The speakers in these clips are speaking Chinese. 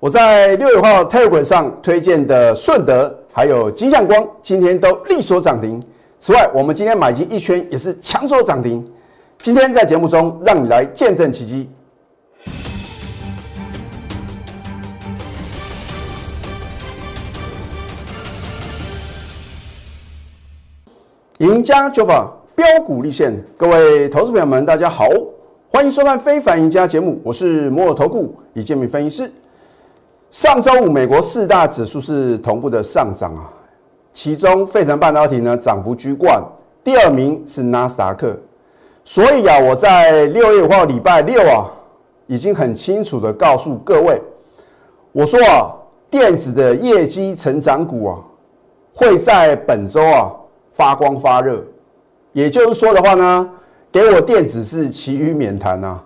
我在六月号 Telegram 上推荐的顺德还有金相光，今天都力所涨停。此外，我们今天买进一圈也是强所涨停。今天在节目中，让你来见证奇迹。赢家九法标股立现，各位投资朋友们，大家好，欢迎收看《非凡赢家》节目，我是摩尔投顾李建明分析师。上周五，美国四大指数是同步的上涨啊，其中费城半导体呢涨幅居冠，第二名是纳斯达克。所以啊，我在六月五号礼拜六啊，已经很清楚的告诉各位，我说啊，电子的业绩成长股啊，会在本周啊。发光发热，也就是说的话呢，给我电子是其余免谈呐。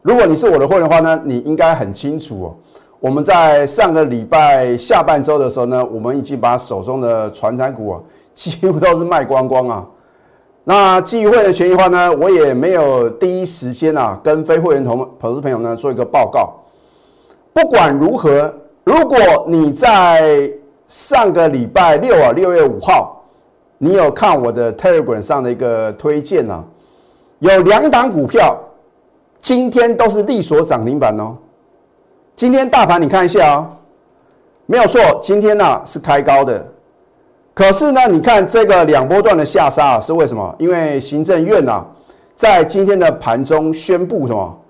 如果你是我的会员的话呢，你应该很清楚哦。我们在上个礼拜下半周的时候呢，我们已经把手中的传产股啊，几乎都是卖光光啊。那基于会员权益的话呢，我也没有第一时间啊，跟非会员同投资朋友呢做一个报告。不管如何，如果你在上个礼拜六啊，六月五号。你有看我的 Telegram 上的一个推荐呢？有两档股票，今天都是力所涨停板哦。今天大盘你看一下哦，没有错，今天呢是开高的。可是呢，你看这个两波段的下杀是为什么？因为行政院呐在今天的盘中宣布什么？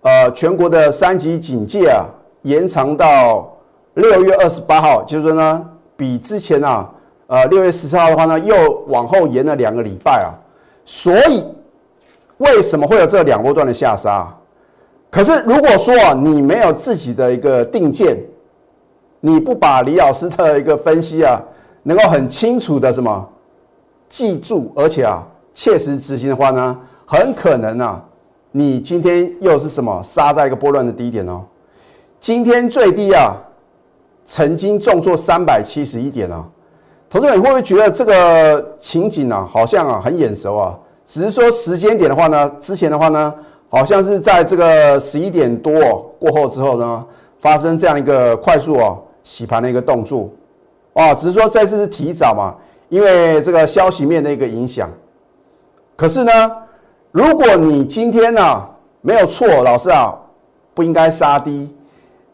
呃，全国的三级警戒啊延长到六月二十八号，就是说呢，比之前啊。呃，六月十四号的话呢，又往后延了两个礼拜啊，所以为什么会有这两波段的下杀？可是如果说，你没有自己的一个定见，你不把李老师的一个分析啊，能够很清楚的什么记住，而且啊切实执行的话呢，很可能啊，你今天又是什么杀在一个波段的低点哦？今天最低啊，曾经重挫三百七十一点啊。投资者，你会不会觉得这个情景啊，好像啊很眼熟啊？只是说时间点的话呢，之前的话呢，好像是在这个十一点多过后之后呢，发生这样一个快速啊洗盘的一个动作啊。只是说这次是提早嘛，因为这个消息面的一个影响。可是呢，如果你今天呢没有错，老师啊不应该杀低，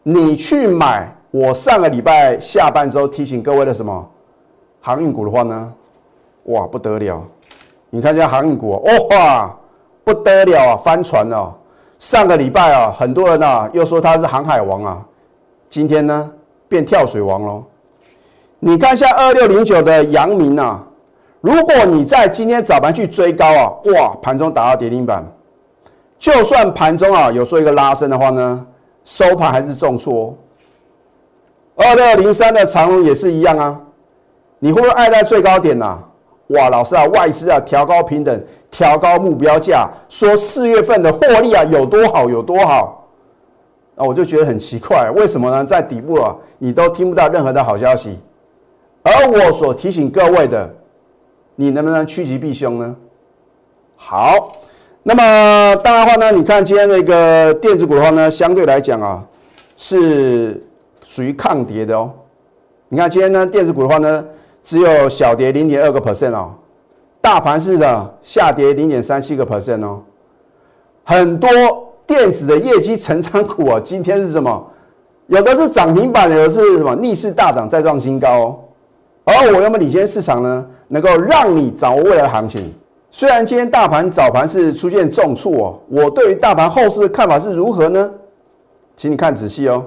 你去买我上个礼拜下半周提醒各位的什么？航运股的话呢，哇不得了！你看一下航运股哦，哇不得了啊，翻船了！上个礼拜啊，很多人啊又说他是航海王啊，今天呢变跳水王喽。你看一下二六零九的阳明啊，如果你在今天早盘去追高啊，哇盘中打到跌停板，就算盘中啊有做一个拉升的话呢，收盘还是重挫。二六零三的长荣也是一样啊。你会不会爱在最高点呐？哇，老师啊，外资啊调高平等，调高目标价，说四月份的获利啊有多好有多好，啊，我就觉得很奇怪，为什么呢？在底部啊，你都听不到任何的好消息，而我所提醒各位的，你能不能趋吉避凶呢？好，那么当然话呢，你看今天那个电子股的话呢，相对来讲啊，是属于抗跌的哦。你看今天呢，电子股的话呢。只有小跌零点二个 percent 哦，大盘市场下跌零点三七个 percent 哦，很多电子的业绩成长股啊，今天是什么？有的是涨停板，有的是什么逆势大涨再创新高哦。而我要么领先市场呢，能够让你掌握未来的行情。虽然今天大盘早盘是出现重挫哦，我对于大盘后市的看法是如何呢？请你看仔细哦。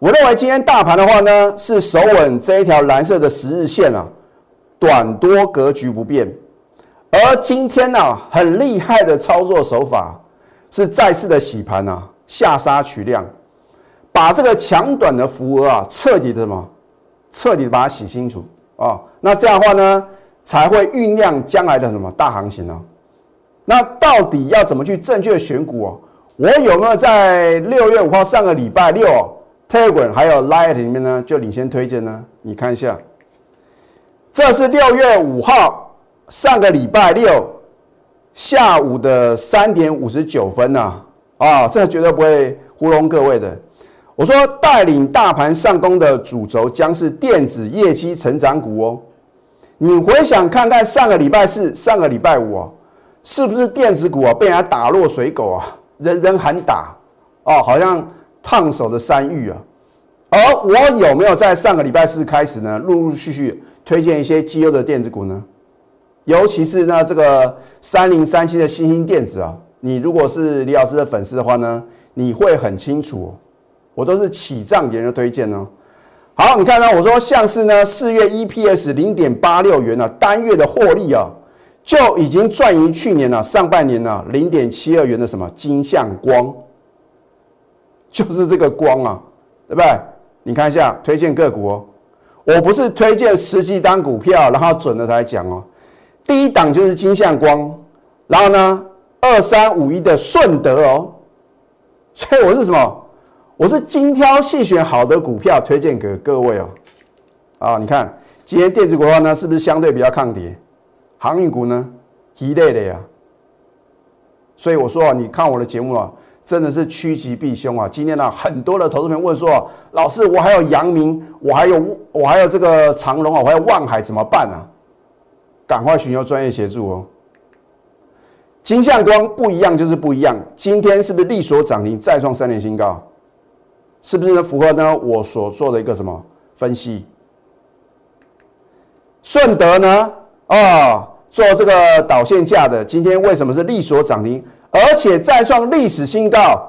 我认为今天大盘的话呢，是守稳这一条蓝色的十日线啊，短多格局不变。而今天呢，很厉害的操作手法是再次的洗盘啊，下杀取量，把这个强短的符额啊，彻底的什么，彻底的把它洗清楚啊。那这样的话呢，才会酝酿将来的什么大行情呢？那到底要怎么去正确选股哦？我有没有在六月五号上个礼拜六？Telegram 还有 Light 里面呢，就领先推荐呢。你看一下，这是六月五号上个礼拜六下午的三点五十九分呐。啊，这绝对不会糊弄各位的。我说带领大盘上攻的主轴将是电子业绩成长股哦。你回想看看上个礼拜四、上个礼拜五啊，是不是电子股啊被人家打落水狗啊？人人喊打哦，好像烫手的山芋啊。而我有没有在上个礼拜四开始呢，陆陆续续推荐一些绩优的电子股呢？尤其是呢这个三零三七的新兴电子啊，你如果是李老师的粉丝的话呢，你会很清楚。我都是起涨点的推荐哦。好，你看呢？我说像是呢，四月 EPS 零点八六元啊，单月的获利啊，就已经赚赢去年呢上半年呢零点七二元的什么金像光，就是这个光啊，对不对？你看一下推荐个股哦，我不是推荐十几单股票，然后准了才讲哦。第一档就是金相光，然后呢二三五一的顺德哦，所以我是什么？我是精挑细选好的股票推荐给各位哦，啊，你看今天电子股的话呢，是不是相对比较抗跌？航运股呢，一类的呀。所以我说啊，你看我的节目啊，真的是趋吉避凶啊。今天呢，很多的投资朋友问说，老师，我还有阳明，我还有我还有这个长隆啊，我还有万海怎么办啊？赶快寻求专业协助哦。金相光不一样就是不一样，今天是不是力所涨停，再创三年新高？是不是？符合呢？我所做的一个什么分析？顺德呢？啊，做这个导线架的，今天为什么是力所涨停，而且再创历史新高？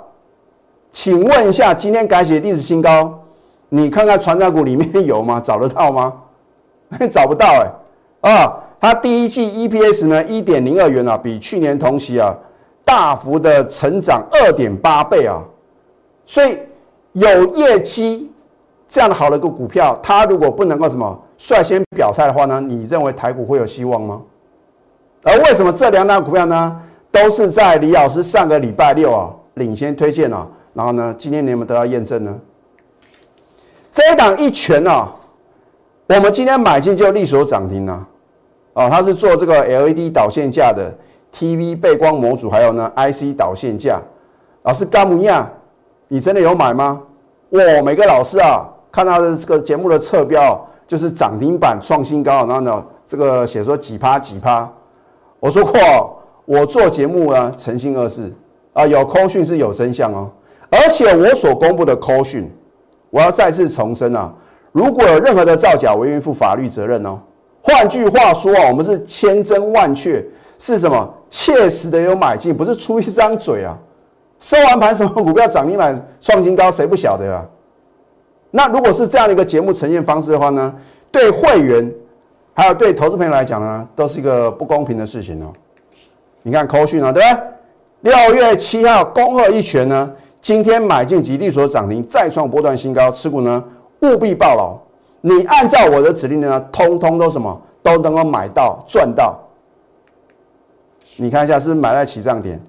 请问一下，今天改写历史新高，你看看船长股里面有吗？找得到吗？找不到哎！啊，它第一季 EPS 呢一点零二元啊，比去年同期啊大幅的成长二点八倍啊，所以。有业绩这样的好的一个股票，它如果不能够什么率先表态的话呢？你认为台股会有希望吗？而为什么这两档股票呢，都是在李老师上个礼拜六啊领先推荐啊，然后呢，今天你有没有得到验证呢？这一档一拳啊，我们今天买进就利索涨停了啊！它是做这个 LED 导线架的 TV 背光模组，还有呢 IC 导线架，老师干姆亚。你真的有买吗？哇，每个老师啊，看他的这个节目的侧标，就是涨停板创新高，然后呢，这个写说几趴几趴。我说过，我做节目呢，诚信二字啊，有扣讯是有真相哦。而且我所公布的扣讯，我要再次重申啊，如果有任何的造假，我愿意负法律责任哦。换句话说啊，我们是千真万确，是什么？切实的有买进，不是出一张嘴啊。收完盘什么股票涨停板创新高，谁不晓得啊？那如果是这样的一个节目呈现方式的话呢，对会员还有对投资朋友来讲呢，都是一个不公平的事情哦。你看扣讯啊，对不对？六月七号恭贺一拳呢，今天买进吉利所涨停，再创波段新高，持股呢务必报牢。你按照我的指令呢，通通都什么都能够买到赚到。你看一下是不是买在起涨点？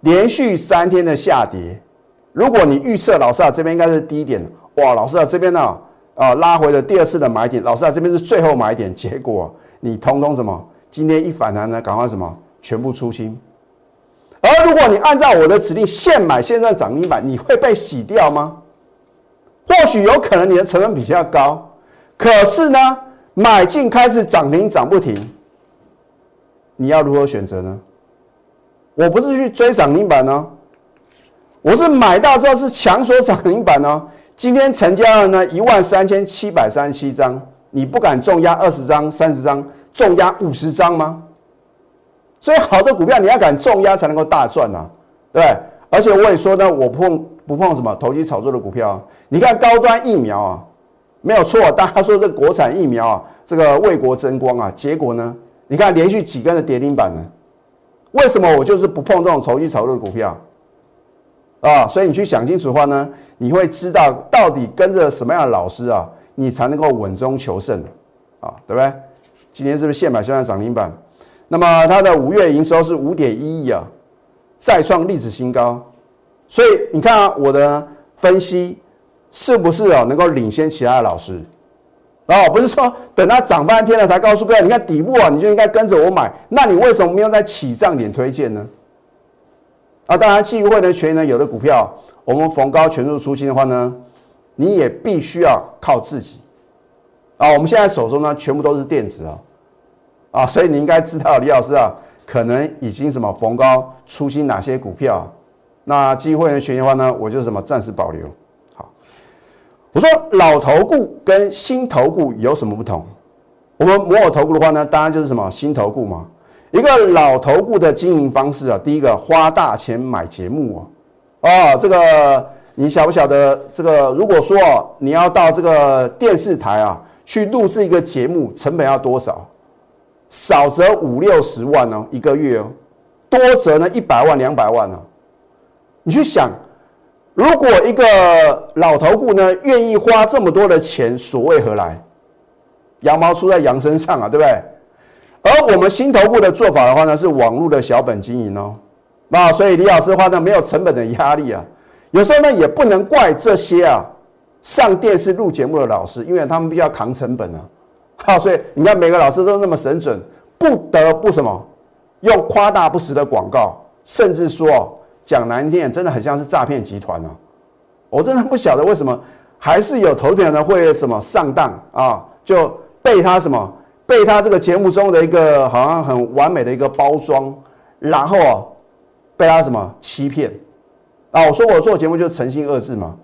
连续三天的下跌，如果你预测老师啊这边应该是低点，哇，老师啊这边呢啊拉回了第二次的买点，老师啊这边是最后买点，结果你通通什么？今天一反弹呢，赶快什么全部出清。而如果你按照我的指令现买现赚涨停板，你会被洗掉吗？或许有可能你的成本比较高，可是呢买进开始涨停涨不停，你要如何选择呢？我不是去追涨停板呢，我是买到之后是强锁涨停板呢。今天成交了呢一万三千七百三十七张，你不敢重压二十张、三十张，重压五十张吗？所以好的股票你要敢重压才能够大赚啊，对而且我也说呢，我不碰不碰什么投机炒作的股票。你看高端疫苗啊，没有错，大家说这国产疫苗啊，这个为国争光啊，结果呢，你看连续几根的跌停板呢。为什么我就是不碰这种投机炒作的股票啊？所以你去想清楚的话呢，你会知道到底跟着什么样的老师啊，你才能够稳中求胜啊，对不对？今天是不是现买现在涨停板？那么它的五月营收是五点一亿啊，再创历史新高。所以你看啊，我的分析是不是啊能够领先其他的老师？哦，不是说等它涨半天了才告诉各位，你看底部啊，你就应该跟着我买。那你为什么没有在起涨点推荐呢？啊，当然，基于会的权益呢，有的股票我们逢高全数出清的话呢，你也必须要靠自己啊。我们现在手中呢，全部都是电子啊，啊，所以你应该知道李老师啊，可能已经什么逢高出新哪些股票。那基于会员权益的话呢，我就什么暂时保留。好，我说老头股跟新头股有什么不同？我们摩尔投顾的话呢，当然就是什么新投顾嘛。一个老投顾的经营方式啊，第一个花大钱买节目啊，哦，这个你晓不晓得？这个如果说你要到这个电视台啊去录制一个节目，成本要多少？少则五六十万哦，一个月哦，多则呢一百万两百万哦。你去想，如果一个老头顾呢愿意花这么多的钱，所谓何来？羊毛出在羊身上啊，对不对？而我们新头部的做法的话呢，是网络的小本经营哦。那所以李老师的话呢，没有成本的压力啊。有时候呢，也不能怪这些啊上电视录节目的老师，因为他们必须要扛成本啊。好，所以你看每个老师都那么神准，不得不什么用夸大不实的广告，甚至说。讲难听点，真的很像是诈骗集团哦。我真的不晓得为什么还是有投票人会什么上当啊，就被他什么被他这个节目中的一个好像很完美的一个包装，然后啊被他什么欺骗啊。我说我做节目就是诚信二字嘛，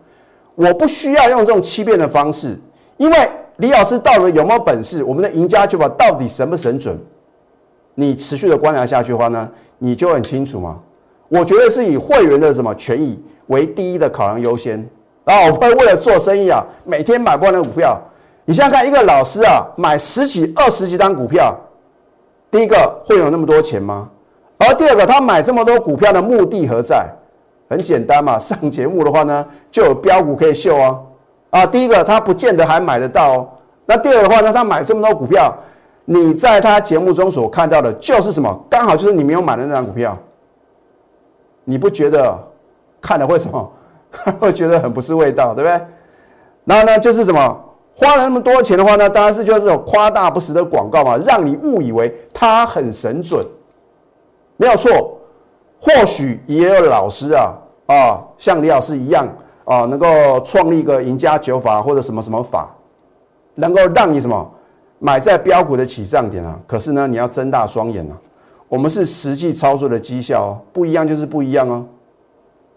我不需要用这种欺骗的方式，因为李老师到底有没有本事，我们的赢家就把到底神不神准，你持续的观察下去的话呢，你就很清楚嘛。我觉得是以会员的什么权益为第一的考量优先啊！我会为了做生意啊，每天买不完的股票。你想想看，一个老师啊，买十几、二十几张股票，第一个会有那么多钱吗？而第二个，他买这么多股票的目的何在？很简单嘛，上节目的话呢，就有标股可以秀哦。啊，第一个他不见得还买得到哦。那第二的话呢，他买这么多股票，你在他节目中所看到的就是什么？刚好就是你没有买的那张股票。你不觉得看了会什么？会觉得很不是味道，对不对？然后呢，就是什么花了那么多钱的话呢？当然是就是这种夸大不实的广告嘛，让你误以为他很神准，没有错。或许也有老师啊啊，像李老师一样啊，能够创立一个赢家九法或者什么什么法，能够让你什么买在标股的起涨点啊。可是呢，你要睁大双眼啊。我们是实际操作的绩效哦，不一样就是不一样哦。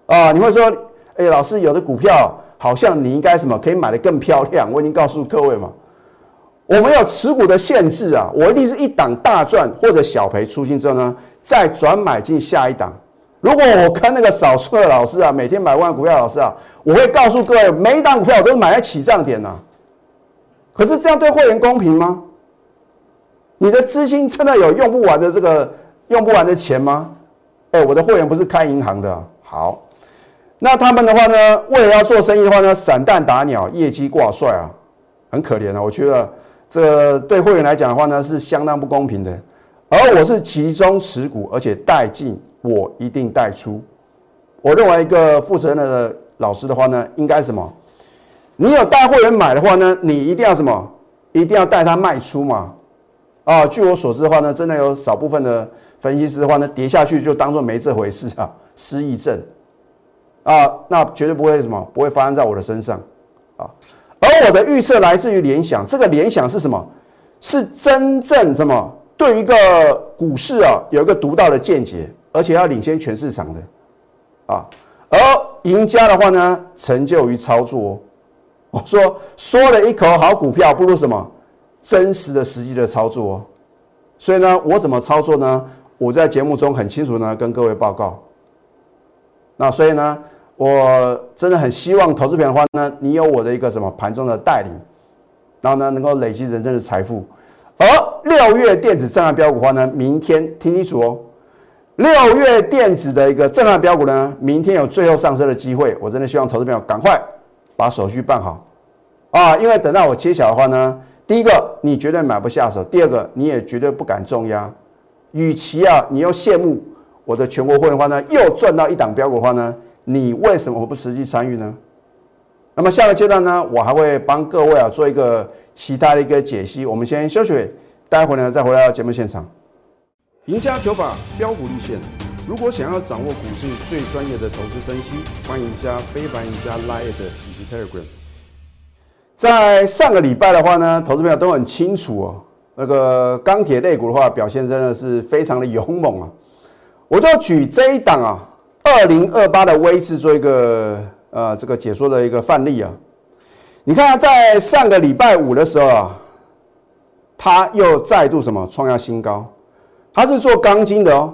啊，你会说，哎，老师有的股票好像你应该什么可以买的更漂亮？我已经告诉各位嘛，我们有持股的限制啊，我一定是一档大赚或者小赔出清之后呢，再转买进下一档。如果我跟那个少数的老师啊，每天买万股票老师啊，我会告诉各位，每一档股票我都是买在起涨点呐。可是这样对会员公平吗？你的资金真的有用不完的这个？用不完的钱吗？哎，我的会员不是开银行的。好，那他们的话呢？为了要做生意的话呢，散弹打鸟，业绩挂帅啊，很可怜啊。我觉得这对会员来讲的话呢，是相当不公平的。而我是集中持股，而且带进，我一定带出。我认为一个负责任的老师的话呢，应该什么？你有带会员买的话呢，你一定要什么？一定要带他卖出嘛。啊，据我所知的话呢，真的有少部分的。分析师的话呢，跌下去就当做没这回事啊，失忆症啊，那绝对不会什么，不会发生在我的身上啊。而我的预测来自于联想，这个联想是什么？是真正什么？对于一个股市啊，有一个独到的见解，而且要领先全市场的啊。而赢家的话呢，成就于操作。我说说了一口好股票，不如什么真实的实际的操作。哦所以呢，我怎么操作呢？我在节目中很清楚呢，跟各位报告。那所以呢，我真的很希望投资品的话呢，你有我的一个什么盘中的带领，然后呢，能够累积人生的财富。而六月电子震撼标股的话呢，明天听清楚哦，六月电子的一个震撼标股呢，明天有最后上车的机会。我真的希望投资朋友赶快把手续办好啊，因为等到我揭晓的话呢，第一个你绝对买不下手，第二个你也绝对不敢重压。与其啊，你又羡慕我的全国会员话呢，又赚到一档标股的话呢，你为什么不实际参与呢？那么下个阶段呢，我还会帮各位啊做一个其他的一个解析。我们先休息，待会呢再回到节目现场。赢家九法标股立线，如果想要掌握股市最专业的投资分析，欢迎加非凡、加 Line 以及 Telegram。在上个礼拜的话呢，投资朋友都很清楚哦，那个钢铁类股的话表现真的是非常的勇猛啊。我就举这一档啊，二零二八的威势做一个呃这个解说的一个范例啊。你看在上个礼拜五的时候啊，它又再度什么创下新高，它是做钢筋的哦。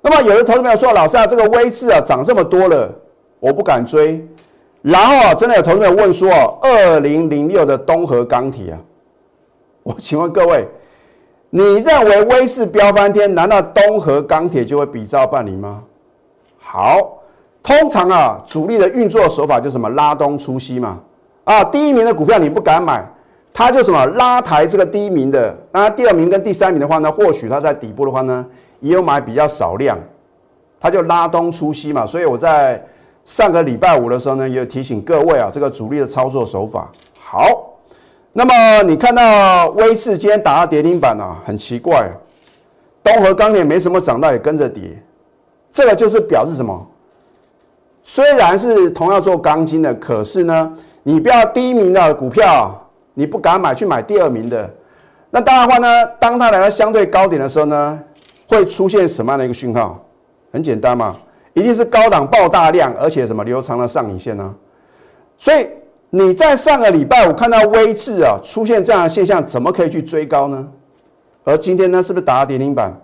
那么有的投资朋友说，老师啊，这个威势啊涨这么多了，我不敢追。然后啊，真的有投资朋友问说哦，二零零六的东河钢铁啊，我请问各位，你认为威势飙翻天，难道东河钢铁就会比照办理吗？好，通常啊，主力的运作手法就是什么拉东出西嘛。啊，第一名的股票你不敢买，它就什么拉抬这个第一名的，那第二名跟第三名的话呢，或许它在底部的话呢，也有买比较少量，它就拉东出西嘛。所以我在上个礼拜五的时候呢，也有提醒各位啊，这个主力的操作手法。好，那么你看到威视今天打到跌停板啊，很奇怪，啊东河钢铁没什么涨到也跟着跌，这个就是表示什么？虽然是同样做钢筋的，可是呢？你不要第一名的股票，你不敢买，去买第二名的。那当然的话呢，当它来到相对高点的时候呢，会出现什么样的一个讯号？很简单嘛，一定是高档爆大量，而且什么留长了上影线呢？所以你在上个礼拜五看到微智啊出现这样的现象，怎么可以去追高呢？而今天呢，是不是打了跌停板？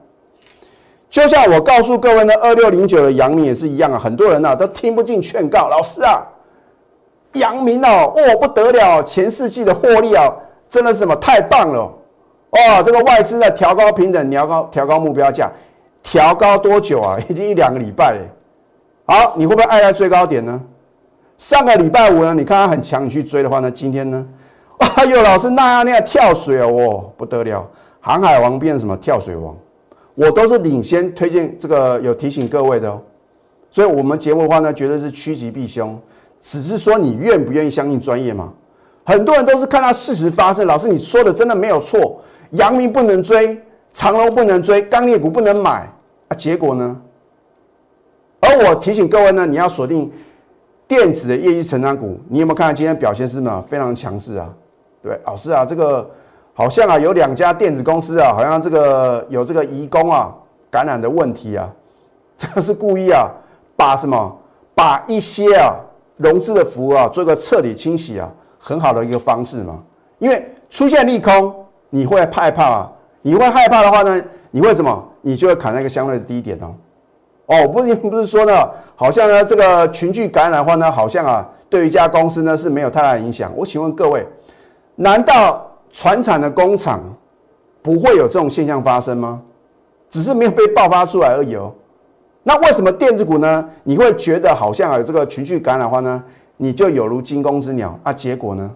就像我告诉各位呢，二六零九的阳明也是一样啊，很多人呢都听不进劝告，老师啊。阳明哦，哦不得了，前四季的获利啊，真的是什么太棒了，哦，这个外资在调高平等，调高调高目标价，调高多久啊？已经一两个礼拜了。好，你会不会爱在最高点呢？上个礼拜五呢，你看它很强，你去追的话呢，今天呢，哎呦，老师那样那样跳水哦，不得了，航海王变什么跳水王？我都是领先推荐这个有提醒各位的哦，所以我们节目的话呢，绝对是趋吉避凶。只是说你愿不愿意相信专业吗？很多人都是看到事实发生。老师，你说的真的没有错。阳明不能追，长隆不能追，钢铁股不能买啊。结果呢？而我提醒各位呢，你要锁定电子的业绩成长股。你有没有看到今天表现是什么非常强势啊？对，老师啊，这个好像啊有两家电子公司啊，好像这个有这个移工啊感染的问题啊，这个是故意啊，把什么把一些啊。融资的服务啊，做一个彻底清洗啊，很好的一个方式嘛。因为出现利空，你会害怕啊。你会害怕的话呢，你会什么？你就会砍那个相对的低点哦。哦，不是不是说呢，好像呢这个群聚感染的话呢，好像啊对于一家公司呢是没有太大影响。我请问各位，难道船产的工厂不会有这种现象发生吗？只是没有被爆发出来而已哦。那为什么电子股呢？你会觉得好像有这个群聚感染的话呢，你就有如惊弓之鸟啊？结果呢，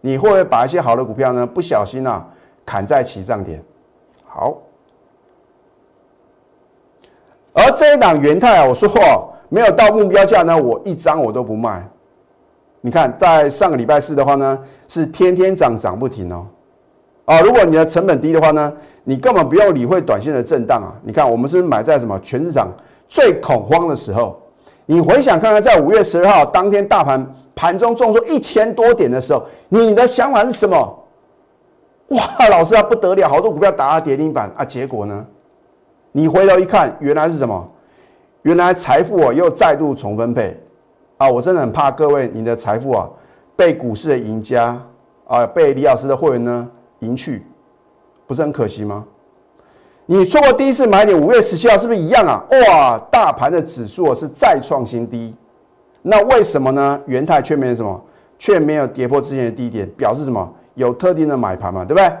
你会不会把一些好的股票呢，不小心啊砍在起涨点？好，而这一档元泰啊，我说没有到目标价呢，我一张我都不卖。你看，在上个礼拜四的话呢，是天天涨涨不停哦。啊，如果你的成本低的话呢，你根本不用理会短线的震荡啊。你看，我们是不是买在什么全市场？最恐慌的时候，你回想看看，在五月十二号当天大盘盘中重挫一千多点的时候，你的想法是什么？哇，老师啊，不得了，好多股票打到跌停板啊！结果呢，你回头一看，原来是什么？原来财富啊又再度重分配啊！我真的很怕各位，你的财富啊被股市的赢家啊，被李老师的会员呢赢去，不是很可惜吗？你错过第一次买点，五月十七号是不是一样啊？哇，大盘的指数是再创新低，那为什么呢？元泰却没有什么，却没有跌破之前的低点，表示什么？有特定的买盘嘛，对不对？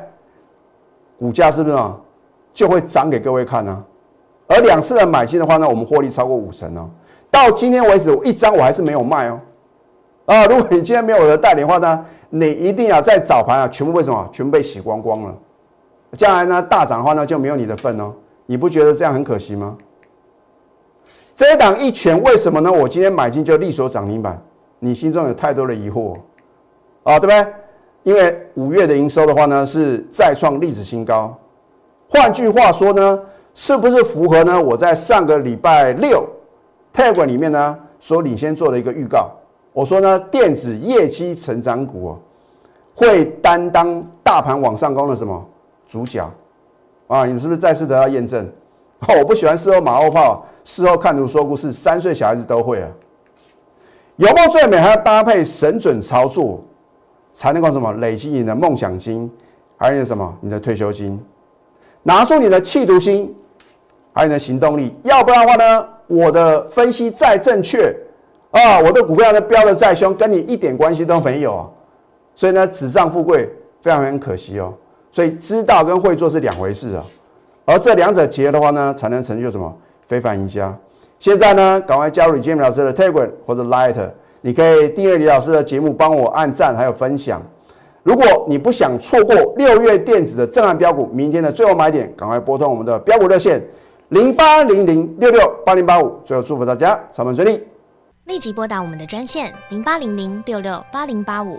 股价是不是啊？就会涨给各位看呢？而两次的买进的话呢，我们获利超过五成哦。到今天为止，我一张我还是没有卖哦。啊，如果你今天没有我的带领的话呢，你一定要在早盘啊，全部为什么？全部被洗光光了。将来呢大涨的话呢就没有你的份哦，你不觉得这样很可惜吗？这一档一拳为什么呢？我今天买进就利索涨停板，你心中有太多的疑惑啊，对不对？因为五月的营收的话呢是再创历史新高，换句话说呢，是不是符合呢？我在上个礼拜六泰管里面呢所领先做的一个预告，我说呢电子业绩成长股哦，会担当大盘往上攻的什么主角啊？你是不是再次得到验证？哦，我不喜欢事后马后炮，事后看图说故事，三岁小孩子都会啊。有梦最美，还要搭配神准操作，才能够什么累积你的梦想金，还有什么你的退休金，拿出你的企图心，还有你的行动力。要不然的话呢，我的分析再正确啊，我的股票呢飙的再凶，跟你一点关系都没有啊。所以呢，纸上富贵非常非常可惜哦。所以知道跟会做是两回事啊。而这两者结合的话呢，才能成就什么非凡赢家。现在呢，赶快加入李建明老师的 Telegram 或者 Light，你可以订阅李老师的节目，帮我按赞还有分享。如果你不想错过六月电子的震撼标股，明天的最后买点，赶快拨通我们的标股热线零八零零六六八零八五。最后祝福大家上班顺利，立即拨打我们的专线零八零零六六八零八五。